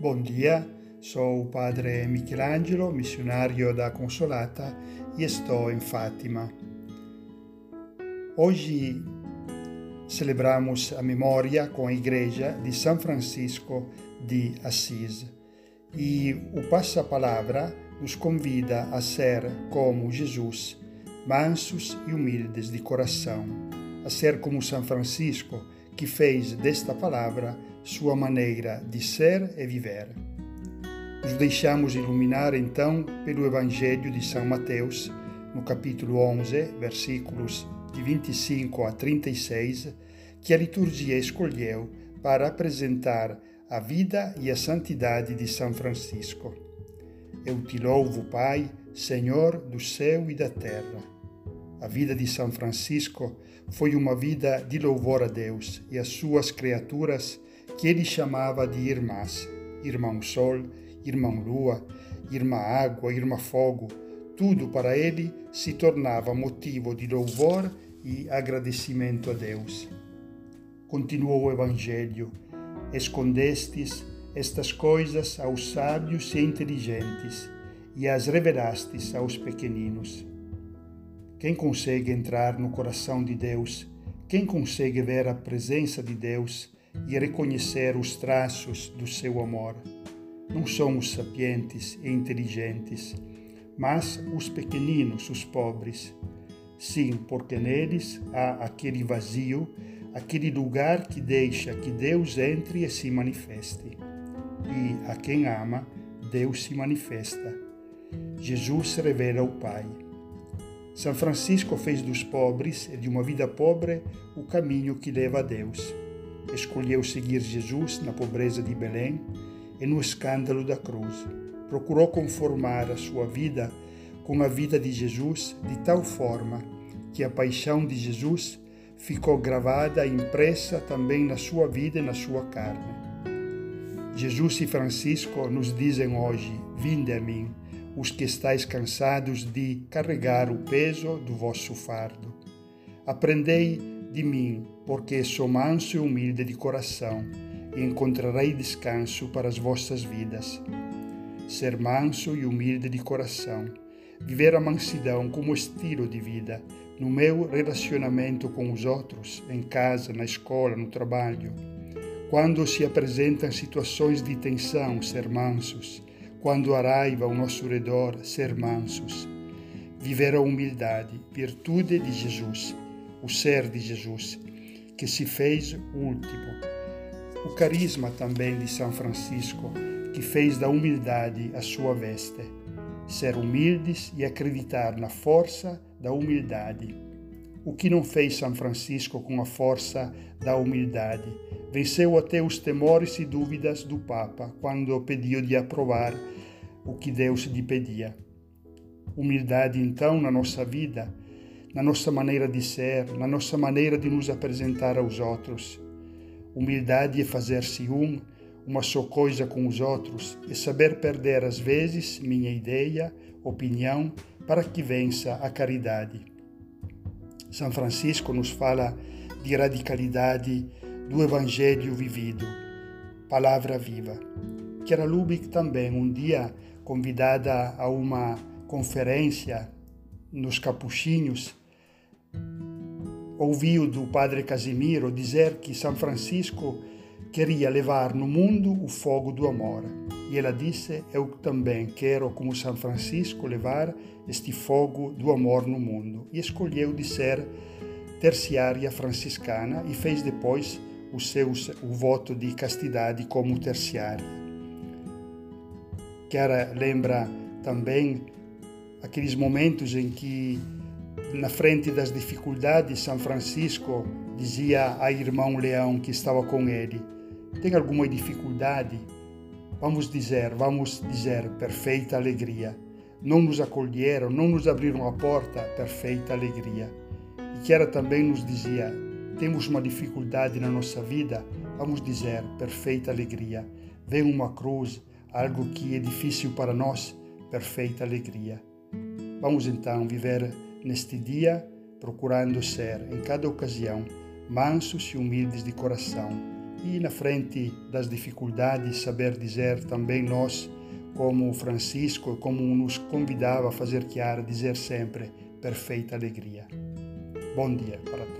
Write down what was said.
Bom dia, sou o Padre Michelangelo, missionário da Consolata e estou em Fátima. Hoje celebramos a memória com a Igreja de São Francisco de Assis e o Passa-Palavra nos convida a ser como Jesus, mansos e humildes de coração, a ser como São Francisco, que fez desta palavra sua maneira de ser e viver. Nos deixamos iluminar então pelo Evangelho de São Mateus, no capítulo 11, versículos de 25 a 36, que a liturgia escolheu para apresentar a vida e a santidade de São Francisco. Eu te louvo, Pai, Senhor do céu e da terra. A vida de São Francisco foi uma vida de louvor a Deus e às suas criaturas que ele chamava de irmãs, irmão Sol, irmão Lua, irmã Água, irmã Fogo, tudo para ele se tornava motivo de louvor e agradecimento a Deus. Continuou o Evangelho: Escondestes estas coisas aos sábios e inteligentes e as revelastes aos pequeninos. Quem consegue entrar no coração de Deus? Quem consegue ver a presença de Deus? E reconhecer os traços do seu amor. Não somos sapientes e inteligentes, mas os pequeninos, os pobres. Sim, porque neles há aquele vazio, aquele lugar que deixa que Deus entre e se manifeste. E a quem ama, Deus se manifesta. Jesus revela o Pai. São Francisco fez dos pobres e de uma vida pobre o caminho que leva a Deus escolheu seguir Jesus na pobreza de Belém e no escândalo da cruz. Procurou conformar a sua vida com a vida de Jesus de tal forma que a paixão de Jesus ficou gravada e impressa também na sua vida e na sua carne. Jesus e Francisco nos dizem hoje: Vinde a mim, os que estáis cansados de carregar o peso do vosso fardo. Aprendei de mim, porque sou manso e humilde de coração, e encontrarei descanso para as vossas vidas. Ser manso e humilde de coração, viver a mansidão como estilo de vida, no meu relacionamento com os outros, em casa, na escola, no trabalho. Quando se apresentam situações de tensão, ser mansos. Quando há raiva ao nosso redor, ser mansos. Viver a humildade, virtude de Jesus o ser de Jesus, que se fez último. O carisma também de São Francisco, que fez da humildade a sua veste. Ser humildes e acreditar na força da humildade. O que não fez São Francisco com a força da humildade? Venceu até os temores e dúvidas do Papa quando pediu de aprovar o que Deus lhe pedia. Humildade, então, na nossa vida na nossa maneira de ser, na nossa maneira de nos apresentar aos outros. Humildade é fazer-se um, uma só coisa com os outros, e saber perder às vezes minha ideia, opinião, para que vença a caridade. São Francisco nos fala de radicalidade do Evangelho vivido, palavra viva. Chiara Lubick também, um dia convidada a uma conferência nos Capuchinhos, ouviu do padre Casimiro dizer que São Francisco queria levar no mundo o fogo do amor. E ela disse: Eu também quero, como São Francisco, levar este fogo do amor no mundo. E escolheu de ser terciária franciscana e fez depois o, seu, o voto de castidade como terciária. Chiara lembra também aqueles momentos em que, na frente das dificuldades, São Francisco dizia a irmão Leão que estava com ele: Tem alguma dificuldade? Vamos dizer, vamos dizer, perfeita alegria. Não nos acolheram, não nos abriram a porta, perfeita alegria. E era também nos dizia: temos uma dificuldade na nossa vida, vamos dizer, perfeita alegria. Vem uma cruz, algo que é difícil para nós, perfeita alegria. Vamos então viver neste dia procurando ser, em cada ocasião, mansos e humildes de coração, e na frente das dificuldades saber dizer também nós, como Francisco, como nos convidava a fazer chiaro, dizer sempre perfeita alegria. Bom dia para todos.